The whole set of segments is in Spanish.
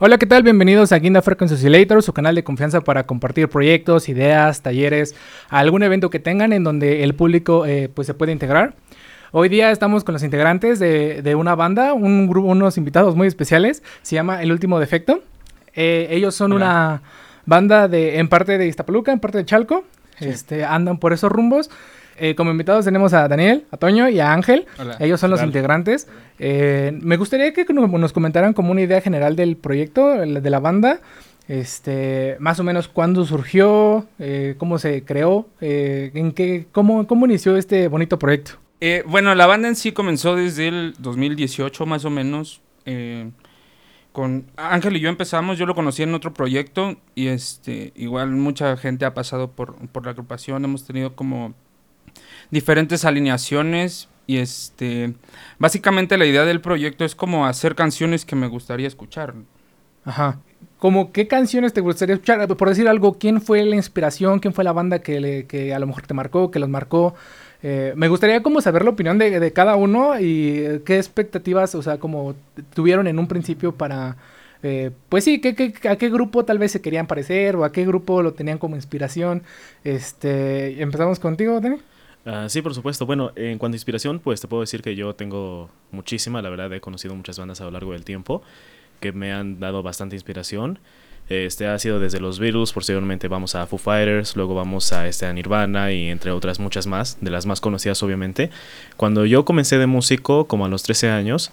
Hola, ¿qué tal? Bienvenidos a Guinda Frequency Oscillator, su canal de confianza para compartir proyectos, ideas, talleres, algún evento que tengan en donde el público eh, pues se puede integrar. Hoy día estamos con los integrantes de, una banda, un grupo, unos invitados muy especiales. Se llama El Último Defecto. Eh, ellos son una banda de, en parte de Iztapaluca, en parte de Chalco. Este, andan por esos rumbos. Eh, como invitados tenemos a Daniel, a Toño y a Ángel. Ellos son los integrantes. Eh, me gustaría que nos comentaran como una idea general del proyecto, de la banda. Este, más o menos cuándo surgió, eh, cómo se creó, en qué, cómo, cómo inició este bonito proyecto. bueno, la banda en sí comenzó desde el 2018 más o menos. con Ángel y yo empezamos, yo lo conocí en otro proyecto y este, igual mucha gente ha pasado por, por la agrupación, hemos tenido como diferentes alineaciones y este básicamente la idea del proyecto es como hacer canciones que me gustaría escuchar. Ajá. Como qué canciones te gustaría escuchar, por decir algo, ¿quién fue la inspiración, quién fue la banda que, le, que a lo mejor te marcó, que los marcó? Eh, me gustaría como saber la opinión de, de, cada uno y qué expectativas, o sea, como tuvieron en un principio para, eh, pues sí, ¿qué, qué, a qué grupo tal vez se querían parecer o a qué grupo lo tenían como inspiración. Este, empezamos contigo, Dani. Ah, sí, por supuesto. Bueno, en cuanto a inspiración, pues te puedo decir que yo tengo muchísima, la verdad he conocido muchas bandas a lo largo del tiempo que me han dado bastante inspiración. Este ha sido desde los Beatles, posteriormente vamos a Foo Fighters, luego vamos a, este, a Nirvana y entre otras muchas más, de las más conocidas obviamente. Cuando yo comencé de músico, como a los 13 años,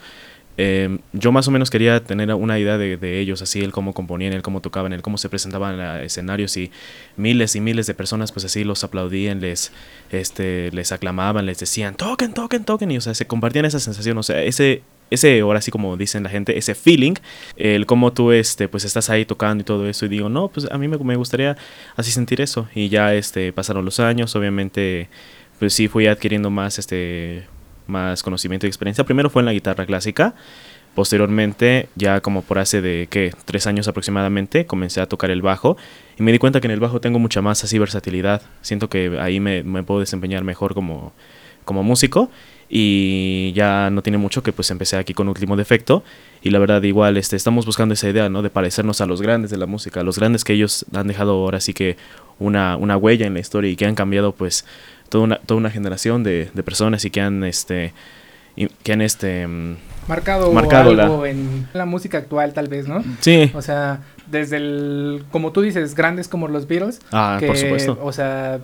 Em, yo más o menos quería tener una idea de, ellos, así, el cómo componían, el cómo tocaban, el cómo se presentaban en escenarios y miles y miles de personas pues así los aplaudían, les, este, les aclamaban, les decían, toquen, toquen, toquen, y o sea, se compartían esa sensación, o sea, ese, ese, ahora sí como dicen la gente, ese feeling, el cómo tú, este, pues estás ahí tocando y todo eso, y digo, no, pues a mí me, me gustaría así sentir eso, y ya, este, pasaron los años, obviamente, pues sí fui adquiriendo más, este, más conocimiento y experiencia. Primero fue en la guitarra clásica. Posteriormente, ya como por hace de ¿qué? tres años aproximadamente, comencé a tocar el bajo y me di cuenta que en el bajo tengo mucha más así versatilidad. Siento que ahí me, me puedo desempeñar mejor como, como músico y ya no tiene mucho que pues empecé aquí con Último Defecto y la verdad igual este, estamos buscando esa idea, ¿no? De parecernos a los grandes de la música, los grandes que ellos han dejado ahora sí que una, una huella en la historia y que han cambiado pues toda una, toda una generación de, de personas y que han este que han este mm, marcado, marcado algo en la música actual tal vez, ¿no? Sí. O sea, desde el como tú dices, grandes como los Beatles, ah, por supuesto. O sea,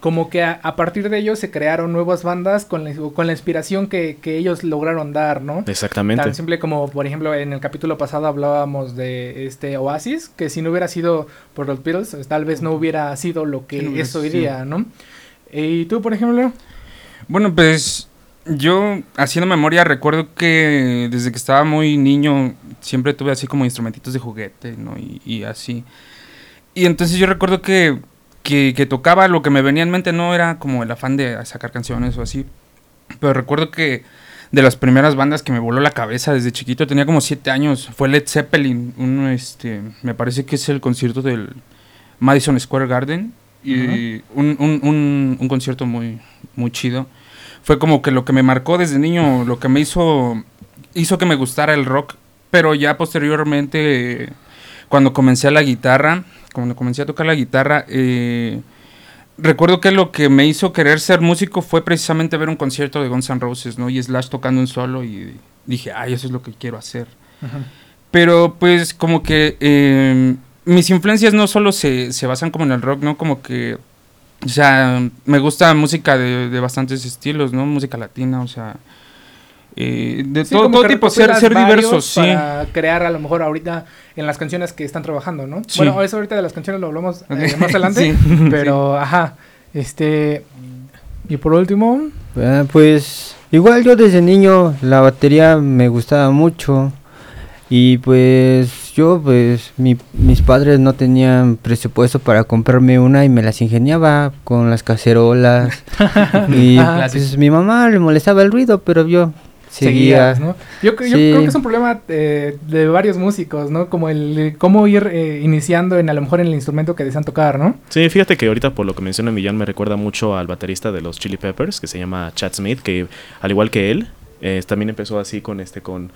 como que a, partir de ellos se crearon nuevas bandas con la, con la inspiración que, que, ellos lograron dar, ¿no? Exactamente. Tan simple como, por ejemplo, en el capítulo pasado hablábamos de este Oasis, que si no hubiera sido por los Beatles, tal vez no hubiera sido lo que es hoy día, ¿no? ¿Y tú, por ejemplo? Bueno, pues yo, haciendo memoria, recuerdo que desde que estaba muy niño siempre tuve así como instrumentitos de juguete, ¿no? Y, así. Y entonces yo recuerdo que, que, tocaba lo que me venía en mente, no era como el afán de sacar canciones o así. Pero recuerdo que de las primeras bandas que me voló la cabeza desde chiquito, tenía como siete años, fue Led Zeppelin. Uno, este, me parece que es el concierto del Madison Square Garden y un, un, un, concierto muy, muy chido. Fue como que lo que me marcó desde niño, lo que me hizo, hizo que me gustara el rock, pero ya posteriormente, cuando comencé a la guitarra, cuando comencé a tocar la guitarra, eh, recuerdo que lo que me hizo querer ser músico fue precisamente ver un concierto de Guns N' Roses, ¿no? Y Slash tocando un solo y dije, ay, eso es lo que quiero hacer. Pero pues como que eh, mis influencias no solo se, se basan como en el rock, ¿no? Como que, o sea, me gusta música de, de bastantes estilos, ¿no? Música latina, o sea, eh, de todo, todo tipo, ser, ser diversos, sí. Para crear a lo mejor ahorita en las canciones que están trabajando, ¿no? Bueno, eso ahorita de las canciones lo hablamos eh, más adelante, pero, ajá, este, y por último... Ah, pues, igual yo desde niño la batería me gustaba mucho y pues yo, pues, mi, mis padres no tenían presupuesto para comprarme una y me las ingeniaba con las cacerolas. y pues, mi mamá le molestaba el ruido, pero yo seguía. ¿no? Yo, creo que es un problema eh, de varios músicos, ¿no? Como el cómo ir eh, iniciando en a lo mejor en el instrumento que desean tocar, ¿no? Sí, fíjate que ahorita por lo que menciona Millán me recuerda mucho al baterista de los Chili Peppers que se llama Chad Smith, que al igual que él, eh, también empezó así con este con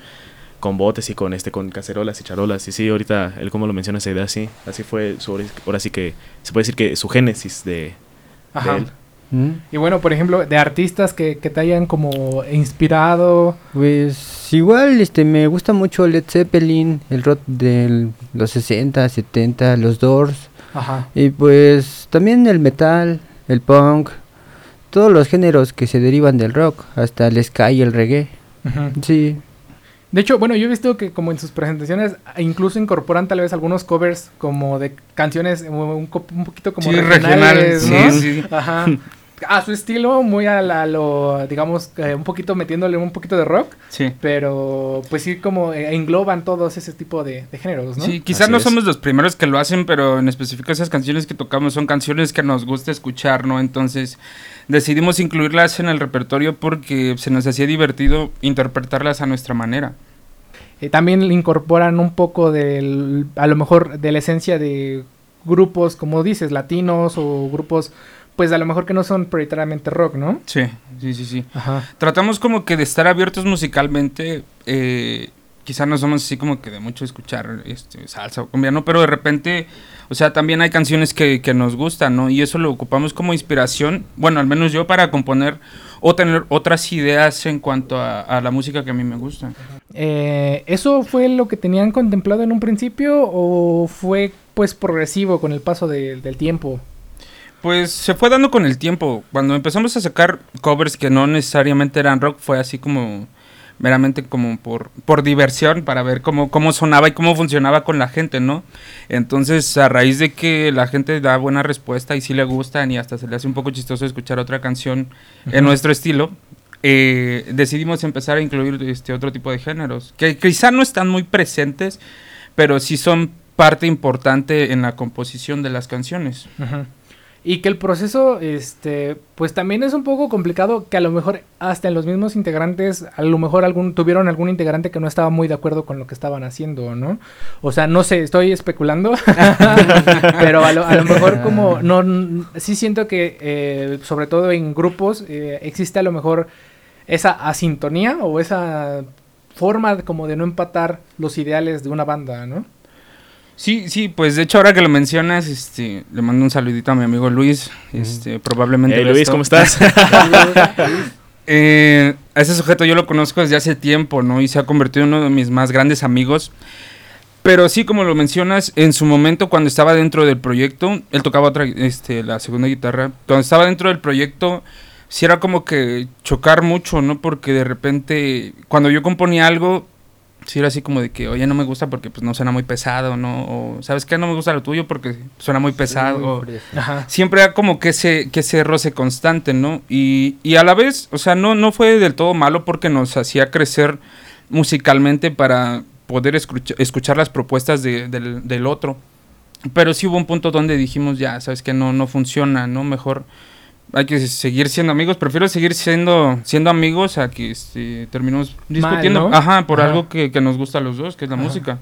con botes y con este con cacerolas y charolas y sí ahorita él como lo menciona esa idea sí así fue su ahora sí que se puede decir que su génesis de, de Ajá. él ¿Mm? Y bueno, por ejemplo, de artistas que, que te hayan como inspirado. Pues igual este me gusta mucho Led Zeppelin, el rock de los 60, 70, los Doors Ajá. y pues también el metal, el punk, todos los géneros que se derivan del rock, hasta el ska y el reggae. Ujú. Sí, De hecho, bueno, yo he visto que como en sus presentaciones incluso incorporan tal vez algunos covers como de canciones un, un poquito como Sí, regionales, regional, ¿no? sí, sí. Ajá. A su estilo, muy a, la- a lo, digamos, eh, un poquito metiéndole un poquito de rock, Sí. pero pues sí como eh, engloban todos ese tipo de, de géneros, ¿no? Sí, quizás Así no es. somos los primeros que lo hacen, pero en específico esas canciones que tocamos son canciones que nos gusta escuchar, ¿no? Entonces decidimos incluirlas en el repertorio porque se nos hacía divertido interpretarlas a nuestra manera. Eh, también le incorporan un poco del, a lo mejor de la esencia de grupos, como dices, latinos o grupos, pues a lo mejor que no son prioritariamente rock, ¿no? Sí, sí, sí, sí. Ajá. Tratamos como que de estar abiertos musicalmente. Eh, quizá no somos así como que de mucho escuchar este, salsa o cumbia, ¿no? Pero de repente, o sea, también hay canciones que, que nos gustan, ¿no? Y eso lo ocupamos como inspiración, bueno, al menos yo para componer o tener otras ideas en cuanto a, a la música que a mí me gusta. Eh, ¿Eso fue lo que tenían contemplado en un principio o fue pues progresivo con el paso de- del tiempo? Pues se fue dando con el tiempo. Cuando empezamos a sacar covers que no necesariamente eran rock, fue así como meramente como por, por diversión, para ver cómo, cómo sonaba y cómo funcionaba con la gente, ¿no? Entonces, a raíz de que la gente da buena respuesta y sí le gustan y hasta se le hace un poco chistoso escuchar otra canción en nuestro estilo, eh, decidimos empezar a incluir este otro tipo de géneros, que quizá no están muy presentes, pero sí son parte importante en la composición de las canciones. Y que el proceso, este, pues también es un poco complicado, que a lo mejor hasta en los mismos integrantes, a lo mejor algún, tuvieron algún integrante que no estaba muy de acuerdo con lo que estaban haciendo, ¿no? O sea, no sé, estoy especulando, pero a lo, mejor como, no, sí siento que, eh, sobre todo en grupos, eh, existe a lo mejor esa asintonía o esa forma como de no empatar los ideales de una banda, ¿no? Sí, sí, pues de hecho ahora que lo mencionas, este, le mando un saludito a mi amigo Luis, este, probablemente... Hey Luis esto. cómo estás Eh, a ese sujeto yo lo conozco desde hace tiempo, ¿no? Y se ha convertido en uno de mis más grandes amigos. Pero sí, como lo mencionas, en su momento cuando estaba dentro del proyecto, él tocaba otra, este, la segunda guitarra. Cuando estaba dentro del proyecto, sí era como que chocar mucho, ¿no? Porque de repente, cuando yo componía algo, sí era así como de que, oye, no me gusta porque pues no suena muy pesado, ¿no? O, ¿sabes qué? No me gusta lo tuyo porque suena muy pesado. o- Ajá. siempre era como que ese, que ese roce constante, ¿no? Y, y a la vez, o sea, no, no fue del todo malo porque nos hacía crecer musicalmente para poder escucha- escuchar las propuestas de- del, del otro. Pero sí hubo un punto donde dijimos, ya, sabes que no, no funciona, ¿no? Mejor hay que seguir siendo amigos. Prefiero seguir siendo, siendo amigos a que este, terminemos discutiendo. ¿no? Ajá, por Ajá. algo que, que nos gusta a los dos, que es la Ajá. música.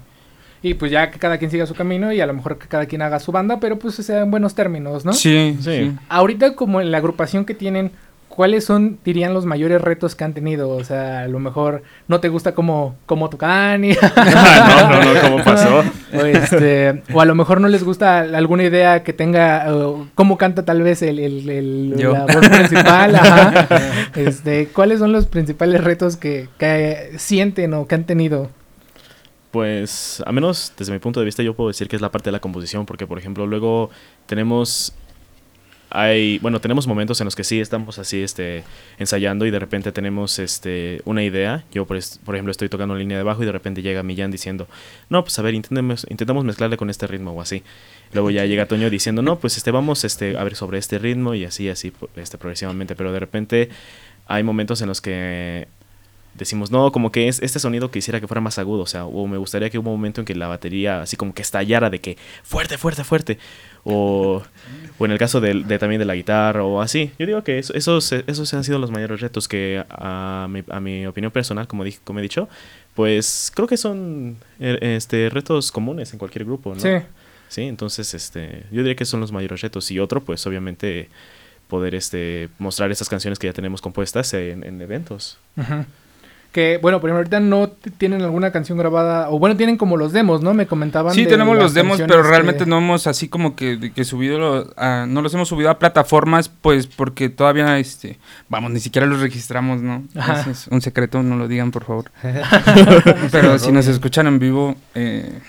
Y pues ya que cada quien siga su camino y a lo mejor que cada quien haga su banda, pero pues sea en buenos términos, ¿no? Sí, Sí. sí. Ahorita como en la agrupación que tienen, ¿cuáles son, dirían, los mayores retos que han tenido? O sea, a lo mejor no te gusta cómo, cómo tocan y... no no no cómo pasó o, este, o a lo mejor no les gusta alguna idea que tenga, o cómo canta tal vez el, el- el- Yo. la voz principal. ajá. Este, ¿Cuáles son los principales retos que, que sienten o que han tenido? Pues, a menos desde mi punto de vista, yo puedo decir que es la parte de la composición, porque, por ejemplo, luego tenemos. Hay, bueno, tenemos momentos en los que sí estamos así, este, ensayando y de repente tenemos, este, una idea. Yo, por, ejemplo, estoy tocando línea de bajo y de repente llega Millán diciendo, no, pues a ver, intentemos, intentamos mezclarle con este ritmo o así. Luego ya llega Toño diciendo, no, pues este, vamos, este, a ver sobre este ritmo y así, así, este, progresivamente. Pero de repente hay momentos en los que decimos, no, como que es este sonido quisiera que fuera más agudo, o sea, o me gustaría que hubo un momento en que la batería así como que estallara de que fuerte, fuerte, fuerte, o, o en el caso de, también de la guitarra o así. Yo digo que eso- esos, esos han sido los mayores retos que a mi, a mi opinión personal, como, dije, como he dicho, pues creo que son eh, este, retos comunes en cualquier grupo, ¿no? Sí. Sí, entonces este, yo diría que son los mayores retos. Y otro, pues obviamente poder este, mostrar estas canciones que ya tenemos compuestas en, en eventos. Que, bueno, por ejemplo, ahorita no tienen alguna canción grabada, o bueno, tienen como los demos, ¿no? Me comentaban. Sí, tenemos los demos, pero realmente no hemos así como que, que subido, no los hemos subido a plataformas, pues porque todavía, este, vamos, ni siquiera los registramos, ¿no? Es un secreto, no lo digan, por favor. pero si nos escuchan en vivo, eh,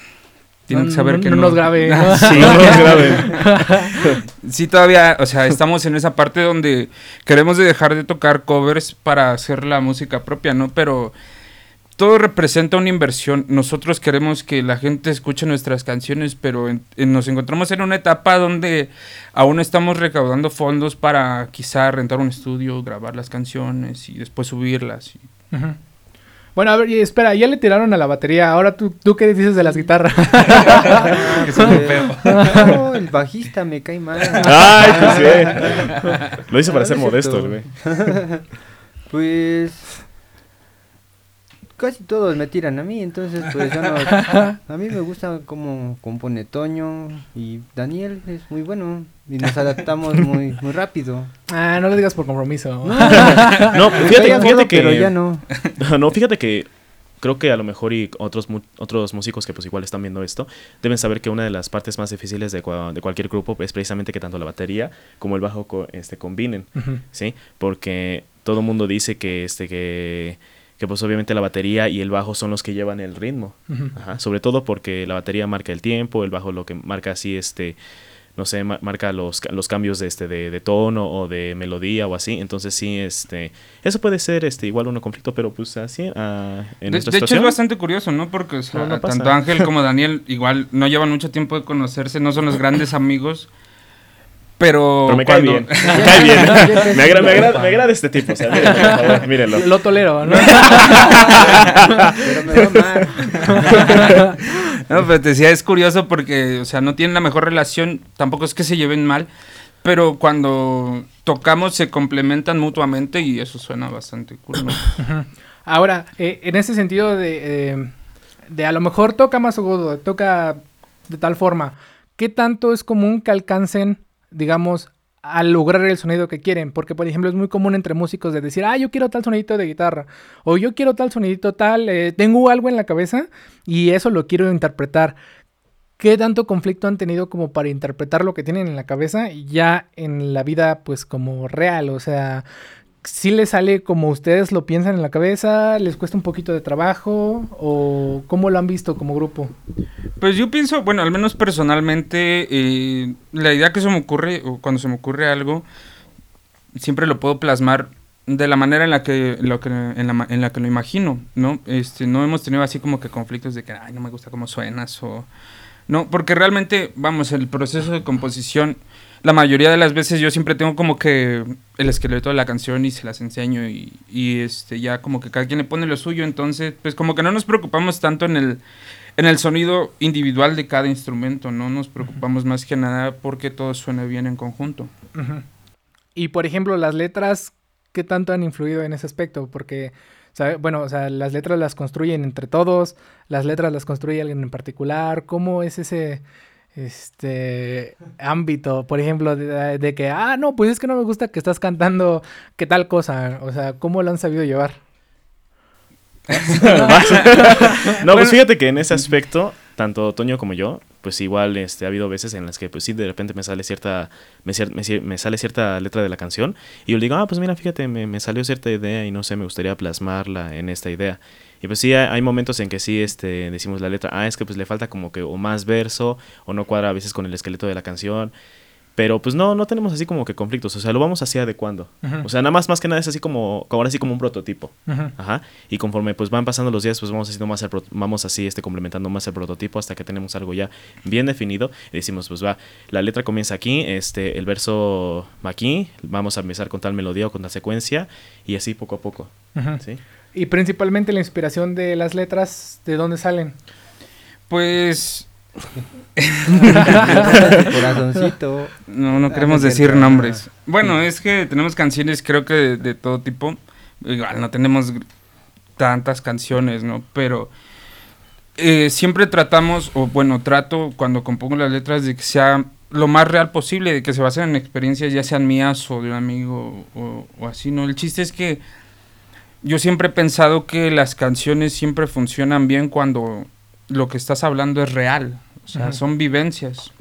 tienen que saber que no, nos grabe. sí, no nos grabe. sí, todavía, o sea, estamos en esa parte donde queremos dejar de tocar covers para hacer la música propia, ¿no? Pero todo representa una inversión. Nosotros queremos que la gente escuche nuestras canciones, pero nos encontramos en una etapa donde aún estamos recaudando fondos para quizá rentar un estudio, grabar las canciones y después subirlas. Bueno, a ver, espera, ya le tiraron a la batería. Ahora tú, ¿tú qué dices de las guitarras? no, el bajista me cae mal. Ay, pues sí. Lo hice para ser modesto, güey. Pues casi todos me tiran a mí, entonces pues yo no, a mí me gusta cómo compone Toño y Daniel es muy bueno y nos adaptamos muy muy rápido. Ah, no lo digas por compromiso. No, fíjate, fíjate que pero ya no. no, fíjate que creo que a lo mejor y otros otros músicos que pues igual están viendo esto deben saber que una de las partes más difíciles de, de cualquier grupo es precisamente que tanto la batería como el bajo este combinen, ¿sí? Porque todo el mundo dice que este que que pues obviamente la batería y el bajo son los que llevan el ritmo. Sobre todo porque la batería marca el tiempo, el bajo lo que marca así, este, no sé, marca los, los cambios de, este, de, tono o de melodía o así. Entonces sí, este, eso puede ser este, igual un conflicto, pero pues así, uh, en de, de hecho es bastante curioso, ¿no? Porque tanto Ángel como Daniel igual no llevan mucho tiempo de conocerse, no son los grandes amigos. Pero, me cae bien. Me cae bien. me, agrada, me, agrada, me agrada este tipo. O sea, mírenlo, por favor, mírenlo. Lo tolero, ¿no? pero me va mal. no, pero te decía, es curioso porque, o sea, no tienen la mejor relación. Tampoco es que se lleven mal. Pero cuando tocamos se complementan mutuamente y eso suena bastante cool. ¿no? Ahora, eh, en ese sentido de, eh, de a lo mejor toca más agudo, toca de tal forma, ¿qué tanto es común que alcancen digamos, al lograr el sonido que quieren. Porque, por ejemplo, es muy común entre músicos de decir, ah, yo quiero tal sonidito de guitarra. O yo quiero tal sonidito tal. Eh, tengo algo en la cabeza y eso lo quiero interpretar. ¿Qué tanto conflicto han tenido como para interpretar lo que tienen en la cabeza ya en la vida, pues, como real? O sea, si les sale como ustedes lo piensan en la cabeza? ¿Les cuesta un poquito de trabajo? ¿O cómo lo han visto como grupo? Pues yo pienso, bueno, al menos personalmente, eh, la idea que se me ocurre, o cuando se me ocurre algo, siempre lo puedo plasmar de la manera en la que lo que en la, en la que lo imagino, ¿no? Este, no hemos tenido así como que conflictos de que ay, no me gusta cómo suenas o no, porque realmente vamos, el proceso de composición la mayoría de las veces yo siempre tengo como que el esqueleto de la canción y se las enseño y, y, este ya como que cada quien le pone lo suyo, entonces pues como que no nos preocupamos tanto en el en el sonido individual de cada instrumento, no nos preocupamos más que nada porque todo suene bien en conjunto. Y por ejemplo, las letras, ¿qué tanto han influido en ese aspecto? Porque bueno, o sea, las letras las construyen entre todos, las letras las construye alguien en particular, ¿cómo es ese este ámbito, por ejemplo, de, que, ah, no, pues es que no me gusta que estás cantando qué tal cosa, o sea, ¿cómo lo han sabido llevar? no, pues fíjate que en ese aspecto, tanto Toño como yo, pues igual este, ha habido veces en las que pues sí, de repente me sale cierta, me, me, sale cierta letra de la canción y yo le digo, ah, pues mira, fíjate, me, me salió cierta idea y no sé, me gustaría plasmarla en esta idea. Y pues sí, hay momentos en que sí este, decimos la letra, ah, es que pues le falta como que o más verso o no cuadra a veces con el esqueleto de la canción. Pero pues no, no tenemos así como que conflictos, o sea, lo vamos así adecuando. O sea, nada más, más que nada es así como, ahora así como un prototipo. Ajá. Y conforme pues van pasando los días, pues vamos haciendo más el vamos así este complementando más el prototipo hasta que tenemos algo ya bien definido y decimos, pues va, la letra comienza aquí, este el verso va aquí, vamos a empezar con tal melodía o con tal secuencia y así poco a poco. ¿sí? Y principalmente la inspiración de las letras, ¿de dónde salen? Pues... Corazoncito. No, no queremos decir nombres. Bueno, es que tenemos canciones creo que de, todo tipo. Igual no tenemos tantas canciones, ¿no? Pero eh, siempre tratamos, o bueno, trato cuando compongo las letras de que sea lo más real posible, de que se basen en experiencias ya sean mías o de un amigo o, o así, ¿no? El chiste es que yo siempre he pensado que las canciones siempre funcionan bien cuando lo que estás hablando es real. O sea, son vivencias.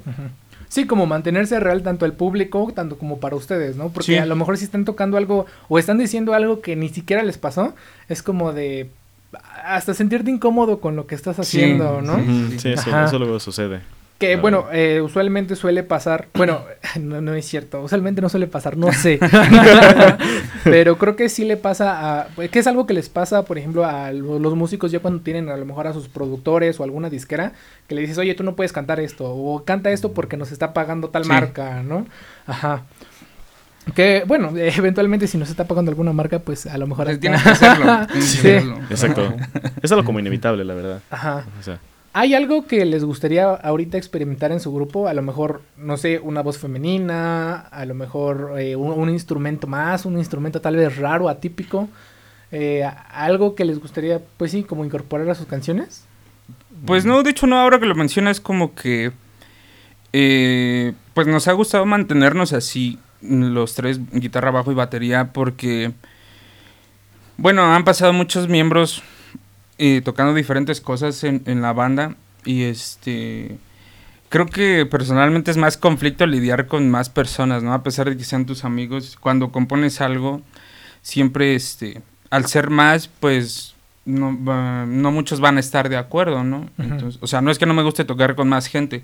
Sí, como mantenerse real tanto el público, tanto como para ustedes, ¿no? Porque Sí. a lo mejor si están tocando algo o están diciendo algo que ni siquiera les pasó, es como de hasta sentirte incómodo con lo que estás Sí, haciendo, ¿no? sí. Sí, eso, eso luego sucede. Que Claro. bueno, eh, usualmente suele pasar, bueno, no, no es cierto, usualmente no suele pasar, no sé, pero creo que sí le pasa a, que es algo que les pasa, por ejemplo, a lo- los músicos ya cuando tienen a lo mejor a sus productores o alguna disquera, que le dices, oye, tú no puedes cantar esto, o canta esto porque nos está pagando tal Sí. marca, ¿no? Ajá. Que bueno, eventualmente si nos está pagando alguna marca, pues a lo mejor... Pues hasta- tienes que hacerlo. tienes que Sí. hacerlo. Exacto. es algo como inevitable, la verdad. Ajá. O sea, ¿Hay algo que les gustaría ahorita experimentar en su grupo? A lo mejor, no sé, una voz femenina, a lo mejor eh, un, instrumento más, un instrumento tal vez raro, atípico. eh, algo que les gustaría, pues sí, como incorporar a sus canciones. Pues no, de hecho no, ahora que lo mencionas como que eh, pues nos ha gustado mantenernos así los tres, guitarra, bajo y batería, porque bueno, han pasado muchos miembros eh, tocando diferentes cosas en, en la banda y este creo que personalmente es más conflicto lidiar con más personas, ¿no? A pesar de que sean tus amigos, cuando compones algo siempre este al ser más pues no, no muchos van a estar de acuerdo, ¿no? Entonces, o sea, no es que no me guste tocar con más gente,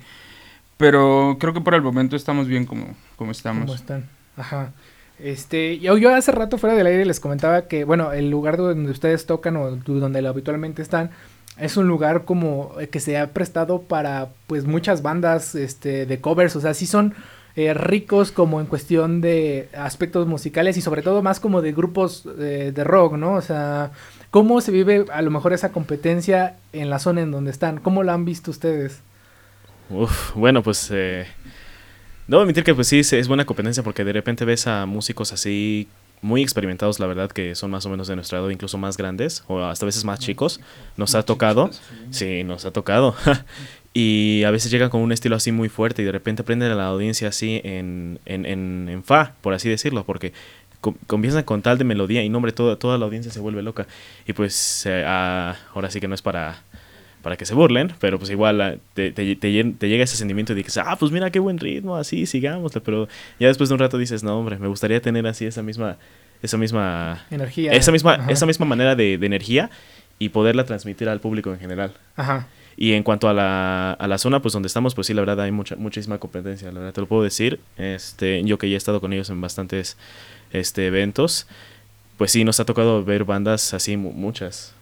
pero creo que por el momento estamos bien como, como estamos. ¿Cómo están? Ajá. Este, yo, hace rato fuera del aire les comentaba que, bueno, el lugar donde ustedes tocan o donde habitualmente están es un lugar como eh, que se ha prestado para, pues, muchas bandas, este, de covers, o sea, sí son eh, ricos como en cuestión de aspectos musicales y sobre todo más como de grupos eh, de rock, ¿no? O sea, ¿cómo se vive a lo mejor esa competencia en la zona en donde están? ¿Cómo la han visto ustedes? Uf, bueno, pues debo admitir que pues sí, es buena competencia porque de repente ves a músicos así muy experimentados, la verdad, que son más o menos de nuestra edad, incluso más grandes o hasta veces más chicos. Nos ha tocado, sí, nos ha tocado. y a veces llegan con un estilo así muy fuerte y de repente prenden a la audiencia así en, en, en, en fa, por así decirlo, porque com- comienzan con tal de melodía y nombre, toda, toda la audiencia se vuelve loca. Y pues eh, ah, ahora sí que no es para para que se burlen, pero pues igual ah, te, te- te llen- te llega ese sentimiento y dices, ah, pues mira qué buen ritmo, así, sigámosle, pero ya después de un rato dices, no, hombre, me gustaría tener así esa misma, esa misma, Energía. esa misma, Ajá. esa misma manera de, de energía y poderla transmitir al público en general. Ajá. Y en cuanto a la, a la zona, pues donde estamos, pues sí, la verdad hay mucha, muchísima competencia, la verdad te lo puedo decir. Este, yo que ya he estado con ellos en bastantes este, eventos, pues sí, nos ha tocado ver bandas así, mu- muchas,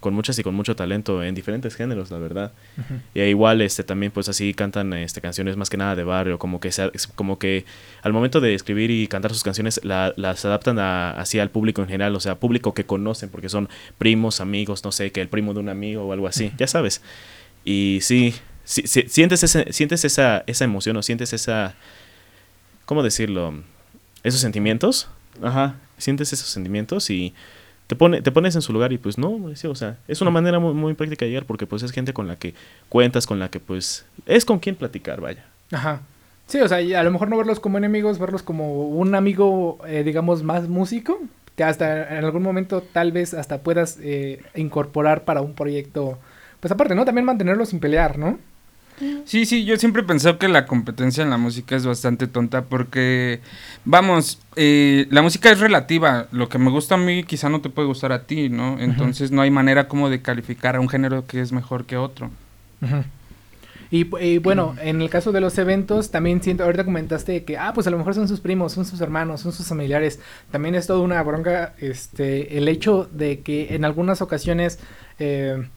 con muchas y con mucho talento en diferentes géneros, la verdad. Y igual este también pues así cantan este canciones más que nada de barrio, como que se- como que al momento de escribir y cantar sus canciones la- las adaptan a, así al público en general, o sea, público que conocen porque son primos, amigos, no sé, que el primo de un amigo o algo así, ya sabes. Y sí, sí, sí, sientes ese, sientes esa esa emoción o sientes esa ¿cómo decirlo? esos sentimientos. Ajá, sientes esos sentimientos y te, pone, te pones en su lugar y pues no, o sea, es una manera muy, muy práctica de llegar porque pues es gente con la que cuentas, con la que pues es con quien platicar, vaya. Ajá. Sí, o sea, y a lo mejor no verlos como enemigos, verlos como un amigo, eh, digamos, más músico, que hasta en algún momento tal vez hasta puedas eh, incorporar para un proyecto. Pues aparte, ¿no? También mantenerlos sin pelear, ¿no? Sí, sí, yo siempre he pensado que la competencia en la música es bastante tonta porque, vamos, eh, la música es relativa. Lo que me gusta a mí quizá no te puede gustar a ti, ¿no? Entonces no hay manera como de calificar a un género que es mejor que otro. Y, y bueno, en el caso de los eventos, también siento, ahorita comentaste que, ah, pues a lo mejor son sus primos, son sus hermanos, son sus familiares. También es toda una bronca, este, el hecho de que en algunas ocasiones eh,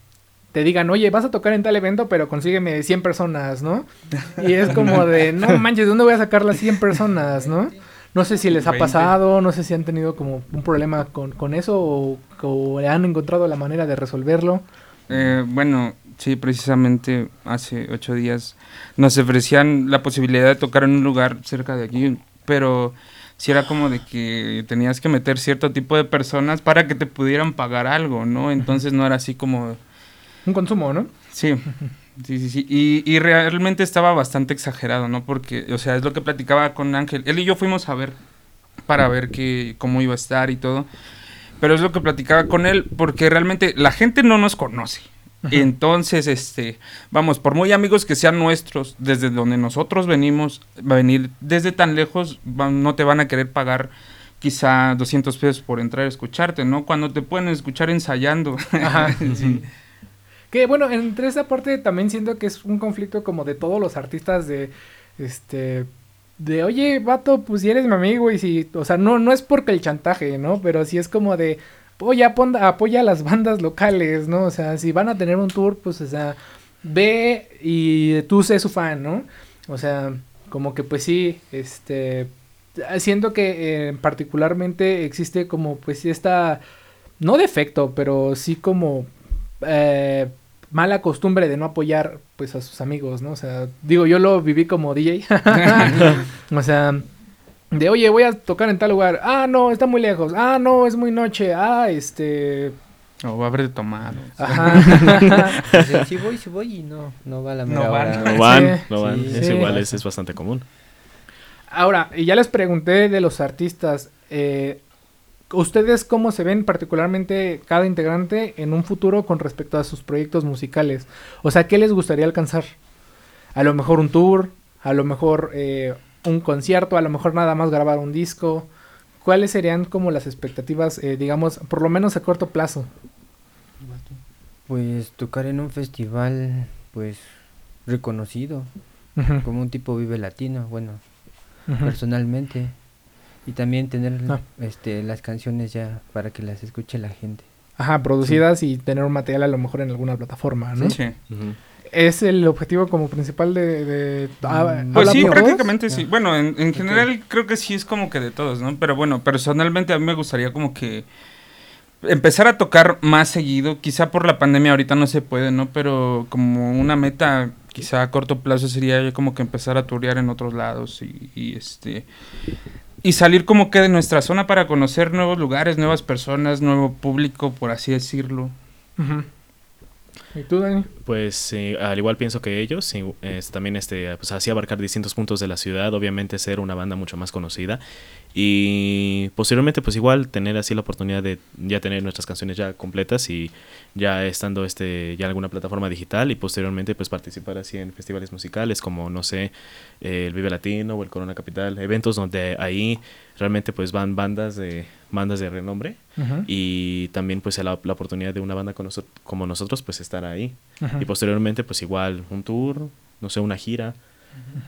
te digan, oye, vas a tocar en tal evento, pero consígueme 100 personas, ¿no? Y es como de, no manches, ¿de dónde voy a sacar las 100 personas, no? No sé si les ha 20. pasado, no sé si han tenido como un problema con, con eso o, o han encontrado la manera de resolverlo. Eh, bueno, sí, precisamente hace ocho días nos ofrecían la posibilidad de tocar en un lugar cerca de aquí, pero sí era como de que tenías que meter cierto tipo de personas para que te pudieran pagar algo, ¿no? Entonces no era así como... Un consumo, ¿no? Sí, sí, sí, sí. Y, y realmente estaba bastante exagerado, ¿no? Porque, o sea, es lo que platicaba con Ángel. Él y yo fuimos a ver para ver que, cómo iba a estar y todo. Pero es lo que platicaba con él, porque realmente la gente no nos conoce. Entonces, este, vamos, por muy amigos que sean nuestros, desde donde nosotros venimos, va a venir desde tan lejos, va- no te van a querer pagar quizá 200 pesos por entrar a escucharte, ¿no? Cuando te pueden escuchar ensayando. Ajá. Sí. Que bueno, entre esa parte también siento que es un conflicto como de todos los artistas de este de oye, vato, pues si eres mi amigo y si, o sea, no no es porque el chantaje, ¿no? Pero sí es como de oye, apoya a las bandas locales, ¿no? O sea, si van a tener un tour, pues o sea, ve y tú sé su fan, ¿no? O sea, como que pues sí, este siento que eh, particularmente existe como pues esta no defecto, pero sí como eh, mala costumbre de no apoyar pues a sus amigos, ¿no? O sea, digo, yo lo viví como DJ. o sea, de oye, voy a tocar en tal lugar. Ah, no, está muy lejos. Ah, no, es muy noche. Ah, este. O va a haber de tomar. o sea. Ajá. Sí voy, sí voy y no, no va a la No van. hora. No Sí, van, no van. sí, es sí. igual, es, es bastante común. Ahora, y ya les pregunté de los artistas. Eh, ¿Ustedes cómo se ven particularmente cada integrante en un futuro con respecto a sus proyectos musicales? O sea, ¿qué les gustaría alcanzar? A lo mejor un tour, a lo mejor eh, un concierto, a lo mejor nada más grabar un disco. ¿Cuáles serían como las expectativas, eh, digamos, por lo menos a corto plazo? Pues tocar en un festival, pues reconocido, como un tipo Vive Latino, bueno, personalmente. Y también tener Ah. este las canciones ya para que las escuche la gente. Ajá, producidas y tener un material a lo mejor en alguna plataforma, ¿no? Sí. ¿Es el objetivo como principal de... de- ah, Mm, Pues ¿habla sí, todos? prácticamente sí. Ah. Bueno, en, en general creo que sí es como que de todos, ¿no? Pero bueno, personalmente a mí me gustaría como que empezar a tocar más seguido. Quizá por la pandemia ahorita no se puede, ¿no? Pero como una meta quizá a corto plazo sería como que empezar a turear en otros lados y, y, este... Y salir como que de nuestra zona para conocer nuevos lugares, nuevas personas, nuevo público, por así decirlo. ¿Y tú, Dani? Pues al igual pienso que ellos, también este, pues así abarcar distintos puntos de la ciudad, obviamente ser una banda mucho más conocida y posteriormente pues igual tener así la oportunidad de ya tener nuestras canciones ya completas y ya estando este ya en alguna plataforma digital y posteriormente pues participar así en festivales musicales como no sé eh, el Vive Latino o el Corona Capital, eventos donde ahí realmente pues van bandas de bandas de renombre y también pues la, la oportunidad de una banda con noso- como nosotros pues estar ahí. Y posteriormente pues igual un tour no sé una gira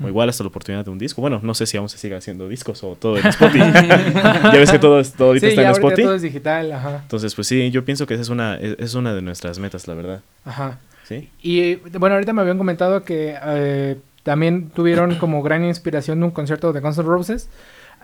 o igual hasta la oportunidad de un disco. Bueno no sé si aún se sigue haciendo discos o todo en Spotify. Ya ves que todo, es- todo ahorita Sí, está ya en Spotify. todo es digital, ajá. entonces pues sí yo pienso que esa es una es, es una de nuestras metas la verdad. Ajá. sí Y bueno, ahorita me habían comentado que eh, también tuvieron como gran inspiración de un concierto de Guns N' Roses.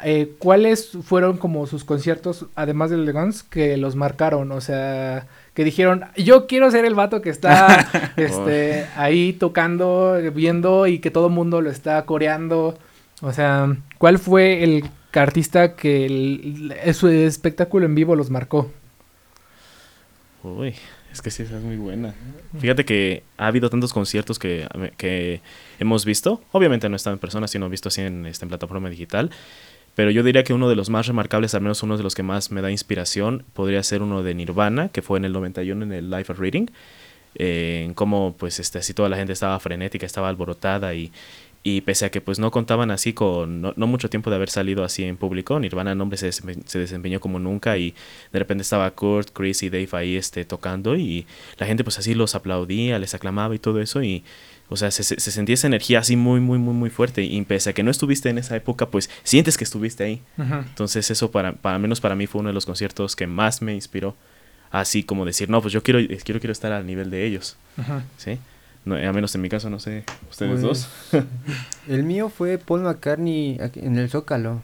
Eh, ¿Cuáles fueron como sus conciertos, además del de Guns, que los marcaron? O sea, que dijeron, yo quiero ser el vato que está este, ahí tocando, viendo y que todo el mundo lo está coreando. O sea, ¿cuál fue el artista que el- su espectáculo en vivo los marcó? Uy, es que sí, esa es muy buena. Fíjate que ha habido tantos conciertos que, que hemos visto. Obviamente no estado en persona, sino visto así en, este, en plataforma digital. Pero yo diría que uno de los más remarcables, al menos uno de los que más me da inspiración, podría ser uno de Nirvana, que fue en el 91 en el Life of Reading. Eh, cómo, pues, este, así toda la gente estaba frenética, estaba alborotada y, y pese a que pues no contaban así con no, no mucho tiempo de haber salido así en público, Nirvana nombre se, desempe- se desempeñó como nunca y de repente estaba Kurt, Chris y Dave ahí este, tocando y la gente pues así los aplaudía, les aclamaba y todo eso y o sea, se, se- se sentía esa energía así muy, muy, muy, muy fuerte y pese a que no estuviste en esa época, pues sientes que estuviste ahí. Entonces eso para, para menos para mí fue uno de los conciertos que más me inspiró. Así como decir, no, pues yo quiero, quiero, quiero estar al nivel de ellos. ¿Sí? No, a menos en mi caso, no sé, ustedes Pues, dos. El mío fue Paul McCartney en el Zócalo.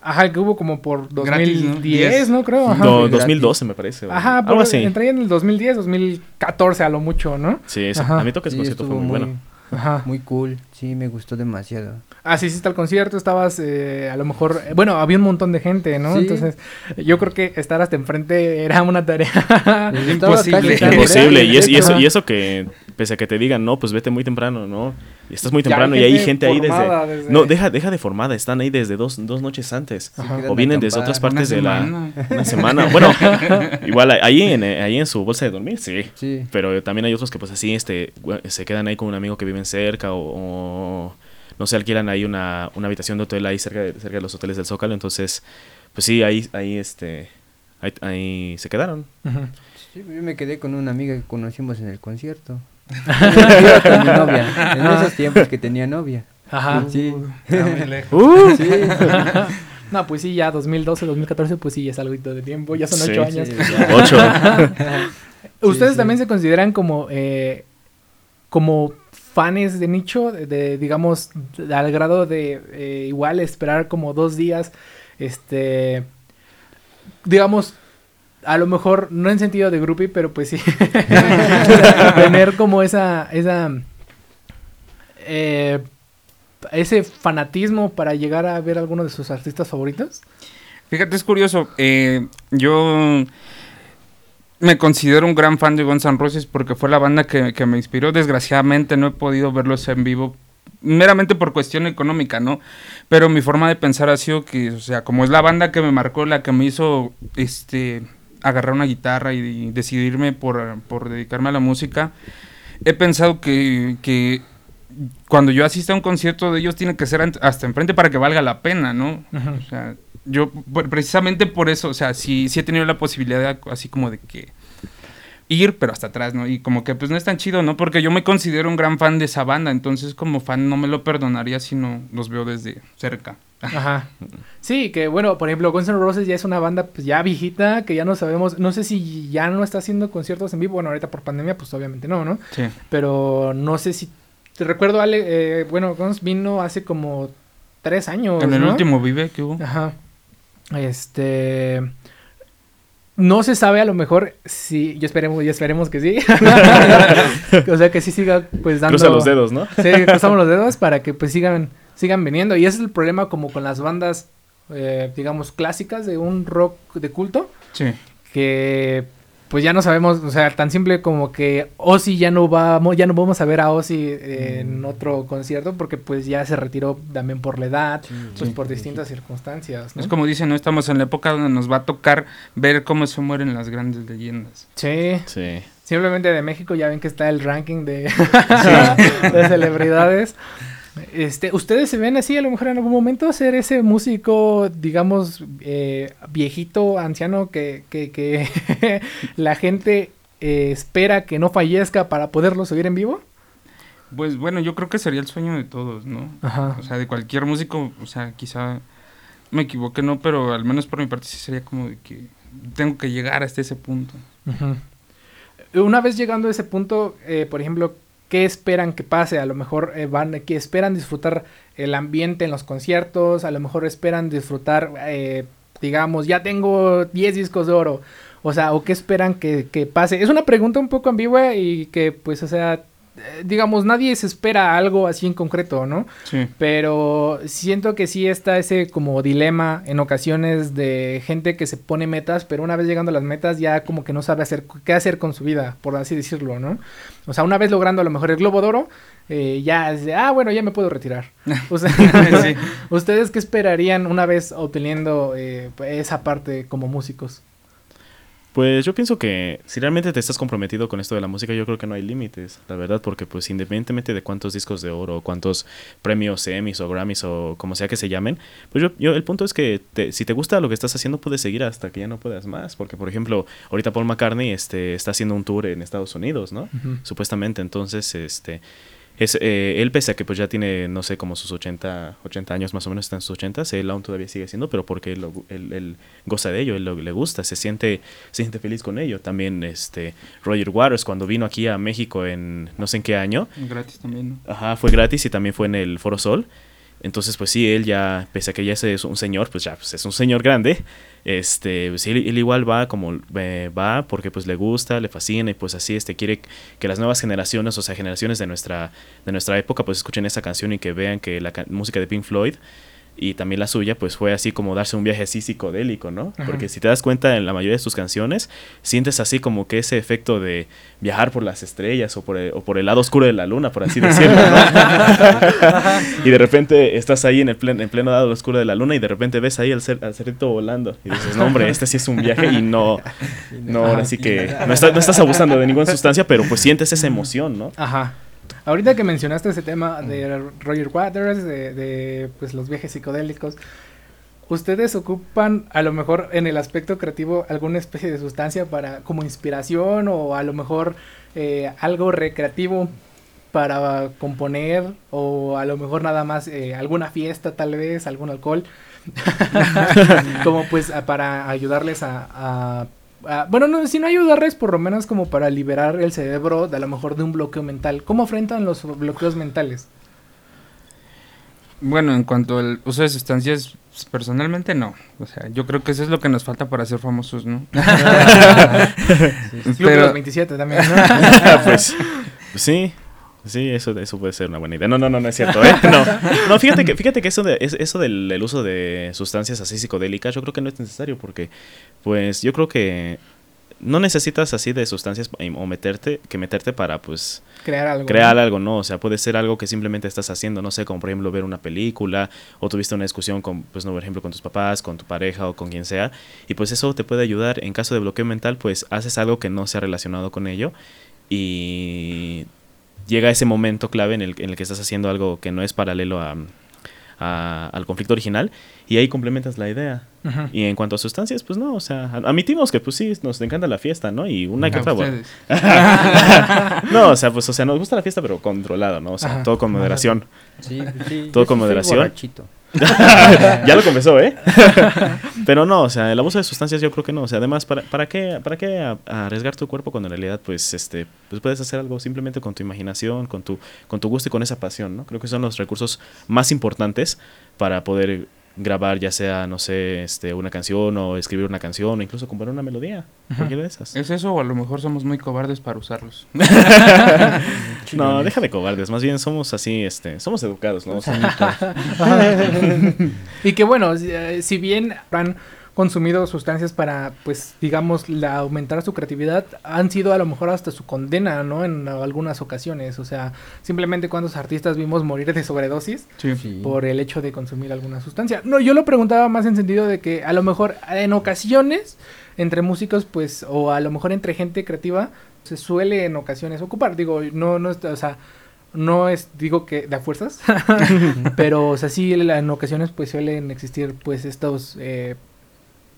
Ajá, el que hubo como por Gratis, ¿no? 2010, Diez. ¿no? Creo. Ajá. No, Gratis. 2012 me parece. o Ajá, algo así. entraría en el 2010, 2014 a lo mucho, ¿no? Sí, Ajá. a mí toca ese Sí, concierto fue estuvo muy bueno. Ajá. Muy cool, sí, me gustó demasiado. Ah, sí, sí, está el concierto, estabas eh, a lo mejor, eh, bueno, había un montón de gente, ¿no? Sí. Entonces, yo creo que estar hasta enfrente era una tarea. Imposible. Imposible. Y, es- y eso, y eso que, pese a que te digan, no, pues vete muy temprano, ¿no? Y estás muy Ya temprano y hay gente ahí desde... desde- No, deja, deja de formada, están ahí desde dos, dos noches antes. Quedan O vienen desde otras partes de la... semana. Una semana. Bueno, igual ahí en, eh, ahí en su bolsa de dormir, sí. Sí. Pero también hay otros que pues así este se quedan ahí con un amigo que viven cerca o, o, no sé, alquilan ahí una, una habitación de hotel ahí cerca de, cerca de los hoteles del Zócalo. Entonces, pues sí, ahí, ahí este ahí, ahí se quedaron. Sí, yo me quedé con una amiga que conocimos en el concierto. Con mi novia, en esos tiempos que tenía novia. Ajá. Sí. Uh, Sí. No, pues sí, ya 2012, 2014, pues sí, ya es algo de tiempo, ya son ocho años. Sí. Ocho. ¿Ustedes sí. también se consideran como, eh, como fans de nicho, de, digamos, al grado de eh, igual esperar como dos días, este, digamos, a lo mejor no en sentido de groupie, pero pues sí, tener como esa, esa, eh, ese fanatismo para llegar a ver alguno de sus artistas favoritos? Fíjate, es curioso. eh, yo me considero un gran fan de Guns N' Roses porque fue la banda que, que me inspiró. Desgraciadamente no he podido verlos en vivo meramente por cuestión económica, ¿no? Pero mi forma de pensar ha sido que, o sea, como es la banda que me marcó, la que me hizo, este, agarrar una guitarra y, decidirme por, por dedicarme a la música, he pensado que, que cuando yo asista a un concierto de ellos tiene que ser hasta enfrente para que valga la pena, ¿no? O sea, yo precisamente por eso, o sea, sí, sí he tenido la posibilidad así como de que ir, pero hasta atrás, ¿no? Y como que pues no es tan chido, ¿no? Porque yo me considero un gran fan de esa banda, entonces como fan no me lo perdonaría si no los veo desde cerca. Ajá. Sí, que bueno, por ejemplo, Guns N' Roses ya es una banda pues ya viejita, que ya no sabemos, no sé si ya no está haciendo conciertos en vivo, bueno, ahorita por pandemia pues obviamente no, ¿no? Sí. Pero no sé si, te recuerdo, Ale, eh, bueno, Guns vino hace como tres años, En el ¿no? último vive que hubo. Ajá. Este... No se sabe a lo mejor si, yo esperemos, ya esperemos que sí. o sea, que sí siga pues dando... Cruza los dedos, ¿no? Sí, cruzamos los dedos para que pues sigan, sigan viniendo. Y ese es el problema como con las bandas, eh, digamos, clásicas de un rock de culto, Sí. que pues ya no sabemos, o sea, tan simple como que Ozzy ya no vamos, ya no vamos a ver a Ozzy en otro concierto porque pues ya se retiró también por la edad, pues Sí. por distintas circunstancias, ¿no? Es como dicen, no estamos en la época donde nos va a tocar ver cómo se mueren las grandes leyendas. Sí, Sí. simplemente de México ya ven que está el ranking de, de celebridades. Este, ¿Ustedes se ven así a lo mejor en algún momento ser ese músico, digamos, eh, viejito, anciano, que, que, que la gente eh, espera que no fallezca para poderlos oír en vivo? Pues bueno, yo creo que sería el sueño de todos, ¿no? Ajá. O sea, de cualquier músico, o sea, quizá me equivoqué, ¿no? Pero al menos por mi parte sí sería como de que tengo que llegar hasta ese punto. Ujú. Una vez llegando a ese punto, eh, por ejemplo, ¿qué esperan que pase? A lo mejor eh, van, que esperan disfrutar el ambiente en los conciertos, a lo mejor esperan disfrutar, eh, digamos, ya tengo 10 discos de oro. O sea, ¿o qué esperan que, que pase? Es una pregunta un poco ambigua y que, pues, o sea, digamos, nadie se espera algo así en concreto, ¿no? Sí. Pero siento que sí está ese como dilema en ocasiones de gente que se pone metas, pero una vez llegando a las metas ya como que no sabe hacer qué hacer con su vida, por así decirlo, ¿no? O sea, una vez logrando a lo mejor el Globo de Oro, eh, ya es de, ah, bueno, ya me puedo retirar. O sea, Sí. ¿Ustedes qué esperarían una vez obteniendo eh, esa parte como músicos? Pues yo pienso que si realmente te estás comprometido con esto de la música, yo creo que no hay límites, la verdad, porque pues independientemente de cuántos discos de oro, o cuántos premios Emmys o Grammys o como sea que se llamen, pues yo, yo el punto es que te- si te gusta lo que estás haciendo, puedes seguir hasta que ya no puedas más, porque por ejemplo, ahorita Paul McCartney este, está haciendo un tour en Estados Unidos, ¿no? Supuestamente, entonces, este... Es, eh, él pese a que pues ya tiene, no sé, como sus 80, 80 años más o menos, está en sus 80, él aún todavía sigue siendo, pero porque él, lo- él- él goza de ello, él lo- le gusta, se siente, se siente feliz con ello. También este Roger Waters cuando vino aquí a México en no sé en qué año, Gratis también, ¿no? ajá, fue gratis y también fue en el Foro Sol. Entonces, pues sí, él ya, pese a que ya es un señor, pues ya pues es un señor grande, este, pues él, él igual va como eh, va porque pues le gusta, le fascina y pues así este quiere que las nuevas generaciones, o sea, generaciones de nuestra de nuestra época pues escuchen esa canción y que vean que la ca- música de Pink Floyd y también la suya, pues fue así como darse un viaje así psicodélico, ¿no? Porque si te das cuenta en la mayoría de sus canciones, sientes así como que ese efecto de viajar por las estrellas o por el, o por el lado oscuro de la luna, por así decirlo, ¿no? y de repente estás ahí en el plen, en pleno lado oscuro de la luna y de repente ves ahí al, cer al cerrito volando y dices, no hombre, este sí es un viaje y no, no, ahora sí que no, está, no estás abusando de ninguna sustancia, pero pues sientes esa emoción, ¿no? Ajá. Ahorita que mencionaste ese tema de Roger Waters, de, de, pues los viajes psicodélicos, ¿ustedes ocupan a lo mejor en el aspecto creativo alguna especie de sustancia para como inspiración o a lo mejor eh, algo recreativo para componer o a lo mejor nada más eh, alguna fiesta tal vez, algún alcohol? como pues para ayudarles a, a Uh, bueno, no, si no ayudarles, por lo menos como para liberar el cerebro de a lo mejor de un bloqueo mental. ¿Cómo enfrentan los bloqueos mentales? Bueno, en cuanto al uso de sustancias, personalmente no. O sea, yo creo que eso es lo que nos falta para ser famosos, ¿no? sí, Pero... los 27 también, ¿no? pues sí. Sí, eso, eso puede ser una buena idea. No, no, no, no es cierto, ¿eh? No, no fíjate que, fíjate que eso, de, eso del, uso de sustancias así psicodélicas, yo creo que no es necesario porque, pues, yo creo que no necesitas así de sustancias o meterte que meterte para pues crear algo crear ¿no? algo no o sea puede ser algo que simplemente estás haciendo no sé como por ejemplo ver una película o tuviste una discusión con pues no por ejemplo con tus papás con tu pareja o con quien sea y pues eso te puede ayudar en caso de bloqueo mental pues haces algo que no sea relacionado con ello y llega ese momento clave en el, en el que estás haciendo algo que no es paralelo a, a, al conflicto original y ahí complementas la idea. Y en cuanto a sustancias, pues no, o sea, admitimos que pues sí, nos encanta la fiesta, ¿no? Y una que otra, bueno. no, o sea, pues, o sea, nos gusta la fiesta, pero controlado, ¿no? O sea, Ajá. todo con moderación. Sí, sí, todo yo con sí moderación. borrachito. ya lo confesó, ¿eh? Pero no, o sea, el abuso de sustancias yo creo que no. O sea, además, ¿para, para qué, para qué arriesgar tu cuerpo cuando en realidad, pues, este, pues puedes hacer algo simplemente con tu imaginación, con tu, con tu gusto y con esa pasión, ¿no? Creo que son los recursos más importantes para poder grabar, ya sea, no sé, este, una canción o escribir una canción o incluso componer una melodía. Cualquiera de esas. ¿Es eso o a lo mejor somos muy cobardes para usarlos? no, deja de cobardes. Más bien somos así, este, somos educados, ¿no? Y que bueno, si, eh, si bien han consumido sustancias para, pues, digamos, la, aumentar su creatividad, han sido a lo mejor hasta su condena, ¿no? En algunas ocasiones. O sea, simplemente cuántos artistas vimos morir de sobredosis Sí. Sí. por el hecho de consumir alguna sustancia. No, yo lo preguntaba más en sentido de que a lo mejor en ocasiones entre músicos, pues, o a lo mejor entre gente creativa, se suele en ocasiones ocupar. Digo, no, no, está- o sea, no es, digo que de a fuerzas, pero, o sea, sí, en ocasiones, pues, suelen existir, pues, estos, eh,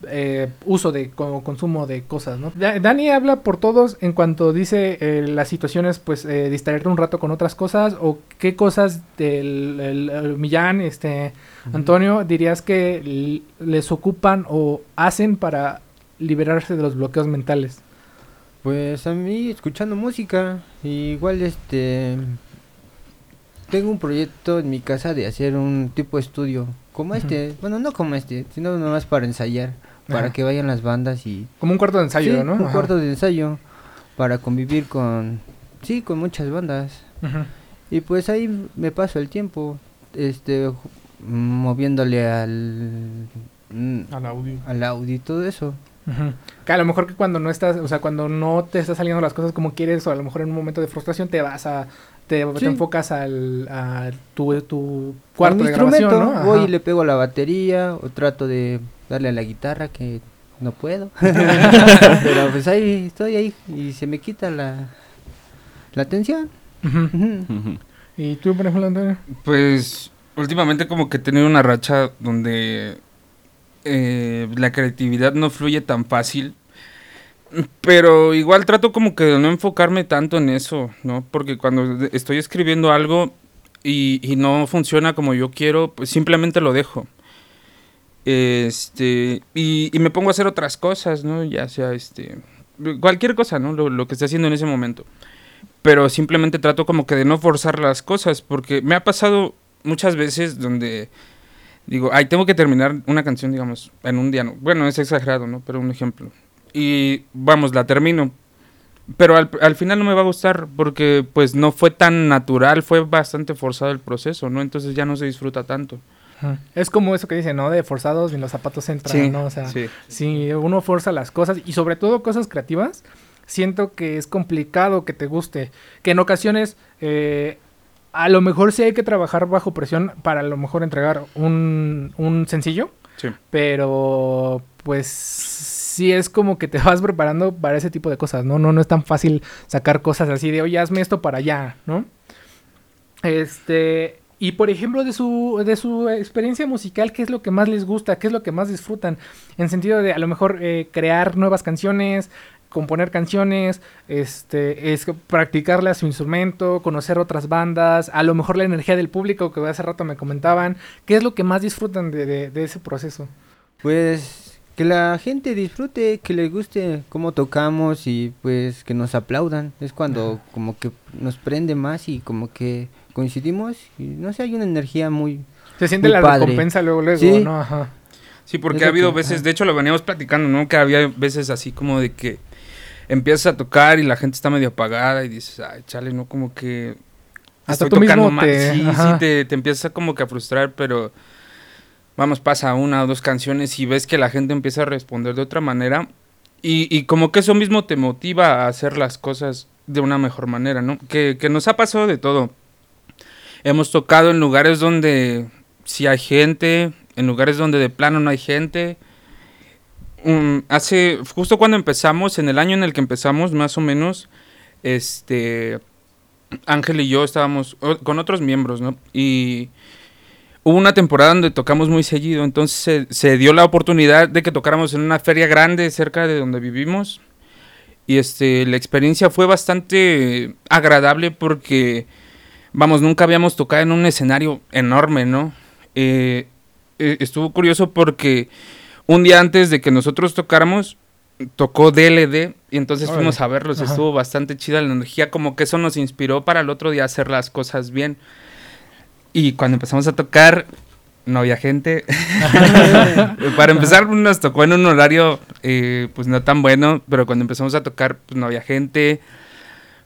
eh, uso de co- consumo de cosas, Dani habla por todos en cuanto dice eh, las situaciones, pues eh, distraerte un rato con otras cosas o qué cosas del el- el Millán, este Antonio dirías que les ocupan o hacen para liberarse de los bloqueos mentales. Pues a mí escuchando música, igual este tengo un proyecto en mi casa de hacer un tipo de estudio como este, bueno no como este, sino nomás para ensayar, para Ajá. que vayan las bandas y Como un cuarto de ensayo, Sí, ¿no? un Ajá. cuarto de ensayo para convivir con sí, con muchas bandas. Y pues ahí me paso el tiempo este moviéndole al mm, Al audio. al audio y todo eso. Que a lo mejor que cuando no estás, o sea, cuando no te están saliendo las cosas como quieres, o a lo mejor en un momento de frustración te vas a, te, enfocas al, a tu, tu cuarto mi de grabación, instrumento ¿no? voy Ajá. y le pego a la batería o trato de darle a la guitarra que no puedo. Pero pues ahí estoy ahí y se me quita la la tensión. ¿Y tú, por ejemplo, Antonio? Pues últimamente como que he tenido una racha donde eh, la creatividad no fluye tan fácil. Pero igual trato como que de no enfocarme tanto en eso, ¿no? Porque cuando estoy escribiendo algo y, no funciona como yo quiero, pues simplemente lo dejo. Este, y, y me pongo a hacer otras cosas, ¿no? Ya sea, este, cualquier cosa, ¿no? Lo, lo que esté haciendo en ese momento. Pero simplemente trato como que de no forzar las cosas, porque me ha pasado muchas veces donde digo, ay, tengo que terminar una canción, digamos, en un día, ¿no? Bueno, es exagerado, ¿no? Pero un ejemplo. Y vamos, la termino. Pero al, al final no me va a gustar porque pues no fue tan natural, fue bastante forzado el proceso, ¿no? Entonces ya no se disfruta tanto. Es como eso que dicen, ¿no? De forzados ni los zapatos entran, ¿no? O sea, sí. si uno forza las cosas y sobre todo cosas creativas, siento que es complicado que te guste. Que en ocasiones, eh, a lo mejor sí hay que trabajar bajo presión para a lo mejor entregar un, un sencillo, Sí. pero pues sí es como que te vas preparando para ese tipo de cosas, ¿no? No, no es tan fácil sacar cosas así de, oye, hazme esto para allá, ¿no? Este, y por ejemplo, de su, de su experiencia musical, ¿qué es lo que más les gusta? ¿Qué es lo que más disfrutan? En sentido de a lo mejor eh, crear nuevas canciones, componer canciones, este, es practicarle a su instrumento, conocer otras bandas, a lo mejor la energía del público que hace rato me comentaban. ¿Qué es lo que más disfrutan de, de- de ese proceso? Pues que la gente disfrute, que les guste cómo tocamos y pues que nos aplaudan. Es cuando como que nos prende más y como que coincidimos y no sé, hay una energía muy... Se siente Muy la padre. recompensa luego, luego, Sí. ¿no? Ajá. Sí, porque ha habido que- veces, ajá. de hecho lo veníamos platicando, ¿no? Que había veces así como de que empiezas a tocar y la gente está medio apagada y dices, ay, chale, ¿no? Como que Hasta estoy tú tocando mismo mal. te- Sí, ajá. sí, te, te empieza como que a frustrar, pero vamos, pasa una o dos canciones y ves que la gente empieza a responder de otra manera y, como que eso mismo te motiva a hacer las cosas de una mejor manera, ¿no? Que, que nos ha pasado de todo. Hemos tocado en lugares donde sí hay gente, en lugares donde de plano no hay gente. Mm, hace, justo cuando empezamos, en el año en el que empezamos, más o menos, este, Ángel y yo estábamos con otros miembros, ¿no? Y hubo una temporada donde tocamos muy seguido, entonces se, se dio la oportunidad de que tocáramos en una feria grande cerca de donde vivimos. Y este, la experiencia fue bastante agradable porque, vamos, nunca habíamos tocado en un escenario enorme, ¿no? Eh, eh, estuvo curioso porque un día antes de que nosotros tocáramos, tocó DLD y entonces Órale. fuimos a verlos. Ajá. Estuvo bastante chida la energía, como que eso nos inspiró para el otro día hacer las cosas bien. Y cuando empezamos a tocar, no había gente. para empezar, nos tocó en un horario eh, pues no tan bueno, pero cuando empezamos a tocar, pues no había gente.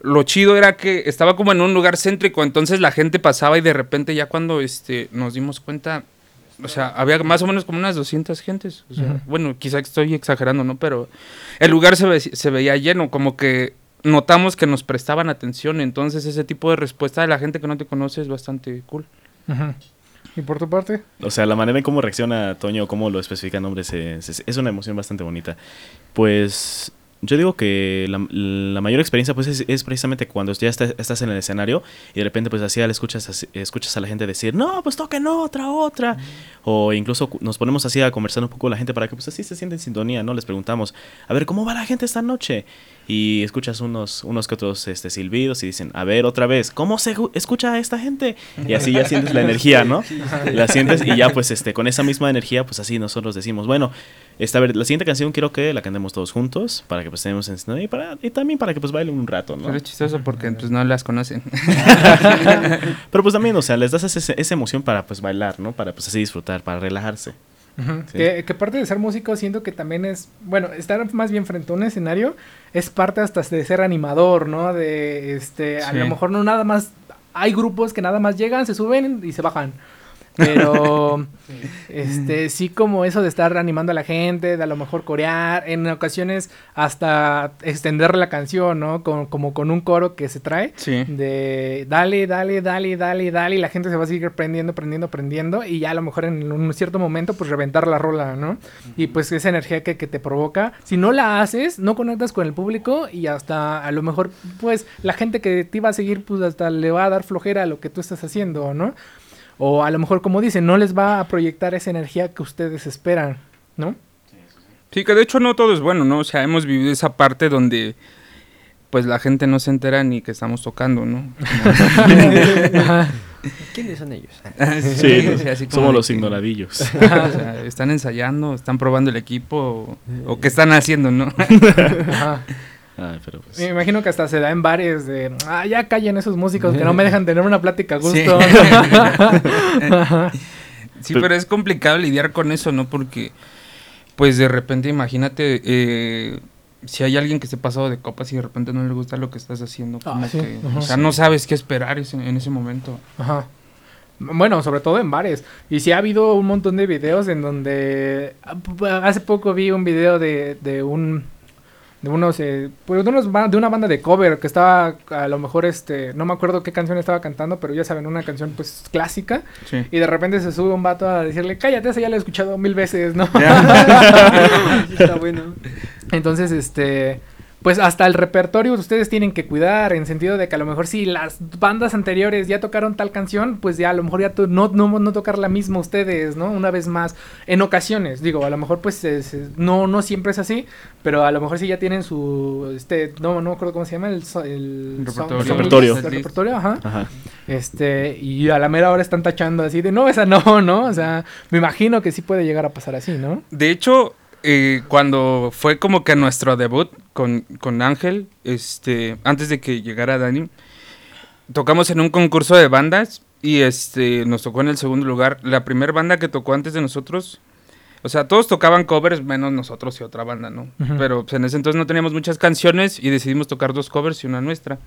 Lo chido era que estaba como en un lugar céntrico, entonces la gente pasaba y de repente ya cuando este, nos dimos cuenta, o sea, había más o menos como unas 200 gentes. O sea. Bueno, quizá estoy exagerando, ¿no? Pero el lugar se, ve- se veía lleno, como que notamos que nos prestaban atención, entonces ese tipo de respuesta de la gente que no te conoce es bastante cool. ¿Y por tu parte? O sea, la manera en cómo reacciona Toño, cómo lo especifica en nombres, es, es- es una emoción bastante bonita. Pues yo digo que la, la mayor experiencia pues es, es precisamente cuando ya está- estás en el escenario y de repente pues así escuchas, así- escuchas a la gente decir, no, pues toquen otra, otra. O incluso nos ponemos así a conversar un poco con la gente para que pues así se sienten en sintonía, ¿no? Les preguntamos, a ver, ¿cómo va la gente esta noche? Y escuchas unos, unos que otros este, silbidos y dicen, a ver, otra vez, ¿cómo se escucha a esta gente? Y así ya sientes la energía, ¿no? La sientes y ya pues este con esa misma energía pues así nosotros decimos, bueno, esta ver, la siguiente canción quiero que la cantemos todos juntos para que pues estemos en y para y también para que pues bailen un rato, ¿no? Pero es chistoso porque pues no las conocen. Pero pues también, o sea, les das ese- esa emoción para pues bailar, ¿no? Para pues así disfrutar, para relajarse. Sí. Que, que parte de ser músico siento que también es, bueno, estar más bien frente a un escenario es parte hasta de ser animador, ¿no? De, este, a Sí. lo mejor no nada más, hay grupos que nada más llegan, se suben y se bajan. Pero, este, sí como eso de estar animando a la gente, de a lo mejor corear, en ocasiones hasta extender la canción, ¿no? Con- como con un coro que se trae Sí. de dale, dale, dale, dale, dale, y la gente se va a seguir prendiendo, prendiendo, prendiendo, y ya a lo mejor en un cierto momento, pues reventar la rola, ¿no? Y pues esa energía que, que te provoca, si no la haces, no conectas con el público y hasta a lo mejor, pues la gente que te iba a seguir, pues hasta le va a dar flojera a lo que tú estás haciendo, ¿no? O a lo mejor, como dicen, no les va a proyectar esa energía que ustedes esperan, ¿no? Sí, que de hecho no todo es bueno, ¿no? O sea, hemos vivido esa parte donde pues la gente no se entera ni que estamos tocando, ¿no? ¿Quiénes son ellos? Sí, o sea, así como somos los que- ignoradillos. o sea, están ensayando, están probando el equipo o, o qué están haciendo, ¿no? Ajá. Ay, pero pues Me imagino que hasta se da en bares de, ah, ya callen esos músicos que no me dejan tener una plática a gusto. Sí, Pero- es complicado lidiar con eso, ¿no? Porque, pues de repente, imagínate, eh, si hay alguien que esté pasado de copas y de repente no le gusta lo que estás haciendo, Ah, como sí, que, ajá. o sea, no sabes qué esperar ese- en ese momento. Ajá. Bueno, sobre todo en bares. Y sí ha habido un montón de videos en donde... Hace poco vi un video de, de un... De unos, eh, pues de, unos de una banda de cover que estaba, a lo mejor, este, no me acuerdo qué canción estaba cantando, pero ya saben, una canción pues clásica. Sí. Y de repente se sube un vato a decirle, cállate, esa ya la he escuchado mil veces, ¿no? Está bueno. Entonces, este, pues hasta el repertorio ustedes tienen que cuidar, en sentido de que a lo mejor si las bandas anteriores ya tocaron tal canción, pues ya a lo mejor ya no, no, no tocar la misma ustedes, ¿no? Una vez más, en ocasiones, digo, a lo mejor pues es- no, no siempre es así, pero a lo mejor sí ya tienen su, este, no, no me acuerdo cómo se llama, el, el Repertorio. song- Repertorio. el repertorio, ajá. Ajá. Este, y a la mera hora están tachando así de, no, esa no, ¿no? O sea, me imagino que sí puede llegar a pasar así, ¿no? De hecho, eh, cuando fue como que nuestro debut con, con Ángel, este, antes de que llegara Dani, tocamos en un concurso de bandas y este, nos tocó en el segundo lugar. La primera banda que tocó antes de nosotros, o sea, todos tocaban covers menos nosotros y otra banda, ¿no? Pero pues, en ese entonces no teníamos muchas canciones y decidimos tocar dos covers y una nuestra.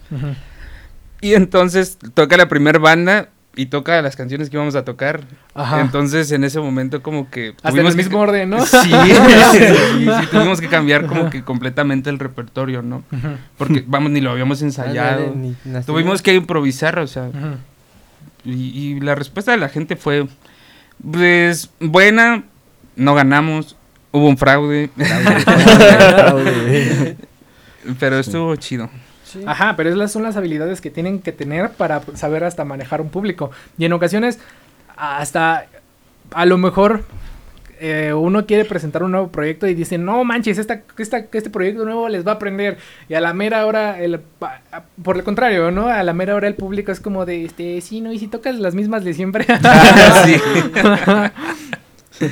Y entonces toca la primera banda y toca las canciones que íbamos a tocar. Ajá. Entonces en ese momento como que... Hasta el que- mismo orden, ¿no? Sí, sí, sí, tuvimos que cambiar como que completamente el repertorio, ¿no? Porque, vamos, ni lo habíamos ensayado. Tuvimos que improvisar, o sea, y la respuesta de la gente fue, pues, buena, no ganamos, hubo un fraude, pero estuvo chido. Ajá, pero esas son las habilidades que tienen que tener para saber hasta manejar un público. Y en ocasiones, hasta a lo mejor eh, uno quiere presentar un nuevo proyecto y dice, no manches, esta, esta, este proyecto nuevo les va a aprender. Y a la mera hora, el, a- por el contrario, ¿no? A la mera hora el público es como de, este, sí, ¿no? Y si tocas las mismas de siempre. Sí.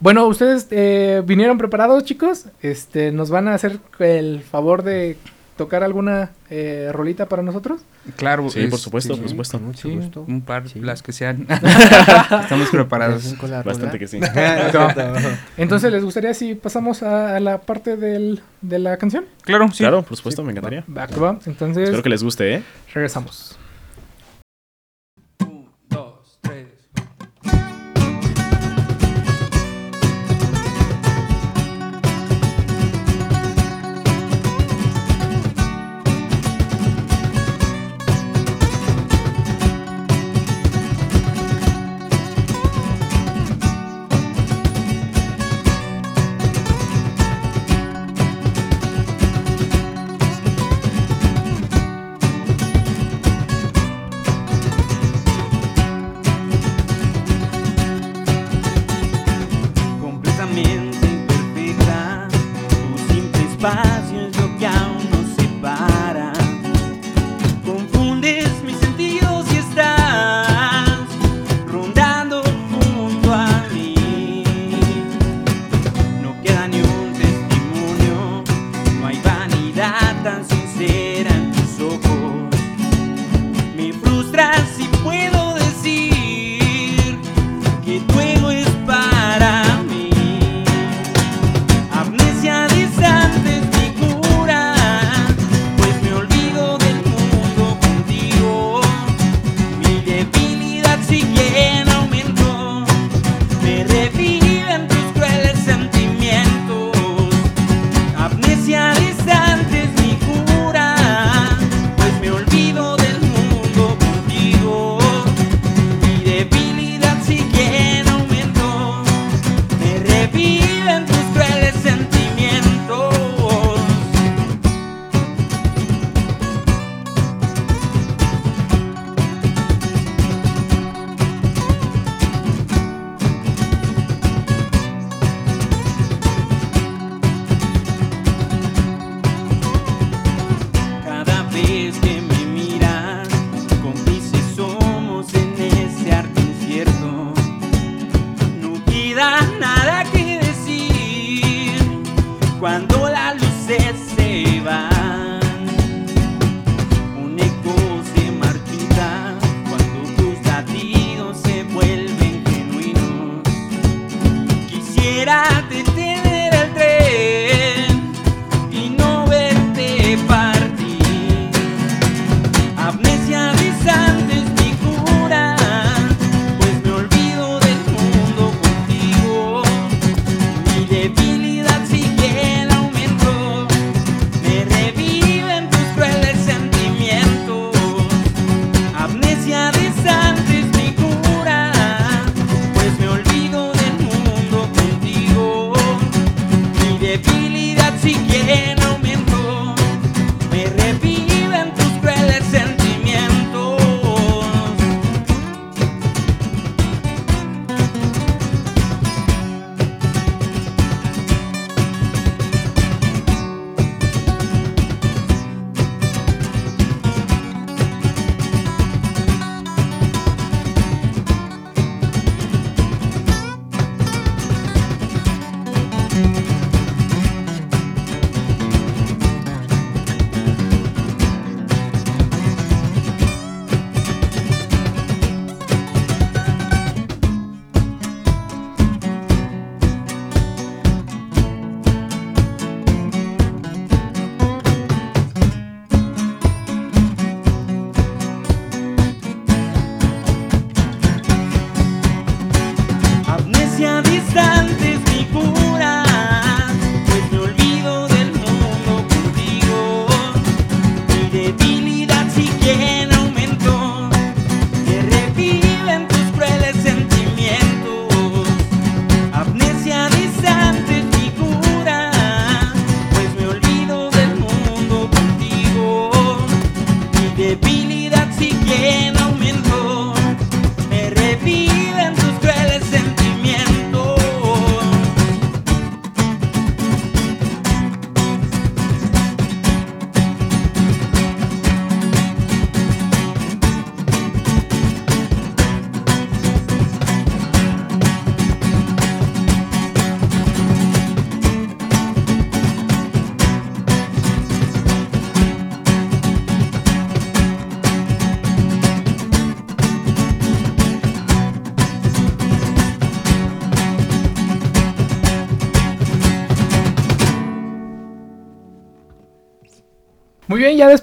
Bueno, ustedes eh, vinieron preparados, chicos. Este, nos van a hacer el favor de tocar alguna eh, rolita para nosotros. Claro. Sí, por supuesto, por supuesto. Sí, gusto. un par, Sí. las que sean. Estamos preparados. Bastante que sí. Entonces, ¿les gustaría si pasamos a, a la parte del, de la canción? Claro, sí. Claro, por supuesto, me encantaría. Va. Entonces, Espero que les guste, ¿eh? regresamos.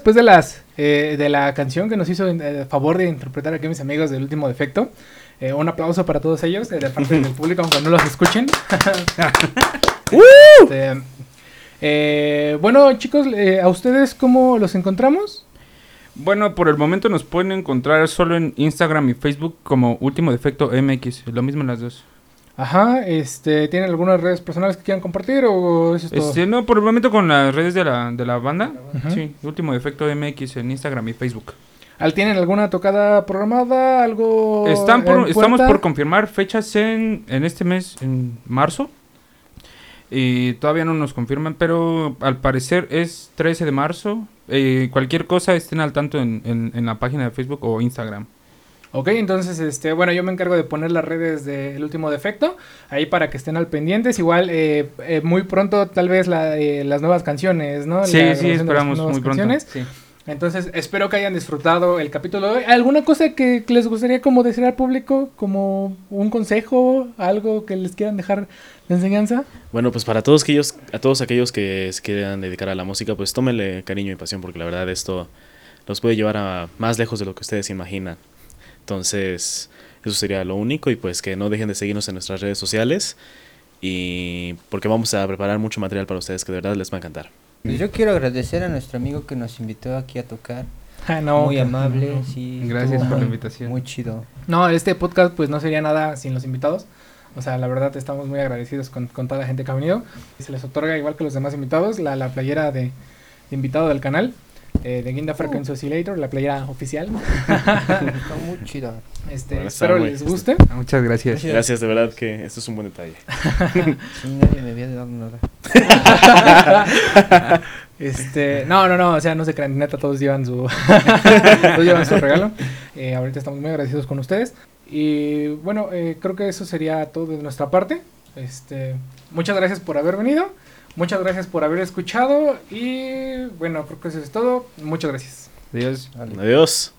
Después de las eh, de la canción que nos hizo el eh, favor de interpretar aquí mis amigos del último defecto, eh, un aplauso para todos ellos eh, de parte del público, aunque no los escuchen. Este, eh, bueno, chicos, eh, ¿a ustedes cómo los encontramos? Bueno, por el momento nos pueden encontrar solo en Instagram y Facebook como Último Defecto MX. Lo mismo en las dos. Ajá, este, ¿tienen algunas redes personales que quieran compartir o eso es todo? Este, no, por el momento con las redes de la, de la banda. Sí, Último Defecto MX en Instagram y Facebook. ¿Al- ¿Tienen alguna tocada programada? ¿Algo? Están por- estamos por confirmar fechas en, en este mes, en marzo. Y todavía no nos confirman, pero al parecer es 13 de marzo. Eh, cualquier cosa estén al tanto en, en- en la página de Facebook o Instagram. Ok, entonces, este, bueno, yo me encargo de poner las redes del último defecto, ahí para que estén al pendientes. Igual, eh, eh, muy pronto, tal vez la, eh, las nuevas canciones, ¿no? La Sí, sí, de esperamos muy pronto. Sí. Entonces, espero que hayan disfrutado el capítulo de hoy. ¿Alguna cosa que, que les gustaría como decir al público? Como un consejo, algo que les quieran dejar de enseñanza. Bueno, pues para todos aquellos, a todos aquellos que se quieran dedicar a la música, pues tómenle cariño y pasión, porque la verdad esto los puede llevar a más lejos de lo que ustedes imaginan. Entonces, eso sería lo único y pues que no dejen de seguirnos en nuestras redes sociales y porque vamos a preparar mucho material para ustedes que de verdad les va a encantar. Pues yo quiero agradecer a nuestro amigo que nos invitó aquí a tocar. Ah, no, muy amable, sí. Gracias por la invitación. Muy chido. No, este podcast pues no sería nada sin los invitados. O sea, la verdad estamos muy agradecidos con, con toda la gente que ha venido. Y se les otorga, igual que los demás invitados, la, la playera de, de invitado del canal, eh, de Guinda Frequency Oscillator, la playera oficial. Está muy chido. Este, Bueno, está espero muy- les guste. Ah, Muchas gracias. Gracias, de verdad que esto es un buen detalle. Sí, nadie me había dado nada. Este, no, no, no, o sea, no se crean, neta, todos llevan su, todos llevan su regalo. Eh, ahorita estamos muy agradecidos con ustedes. Y bueno, eh, creo que eso sería todo de nuestra parte. Este, muchas gracias por haber venido, muchas gracias por haber escuchado y bueno, creo que eso es todo. Muchas gracias. Adiós. Adiós.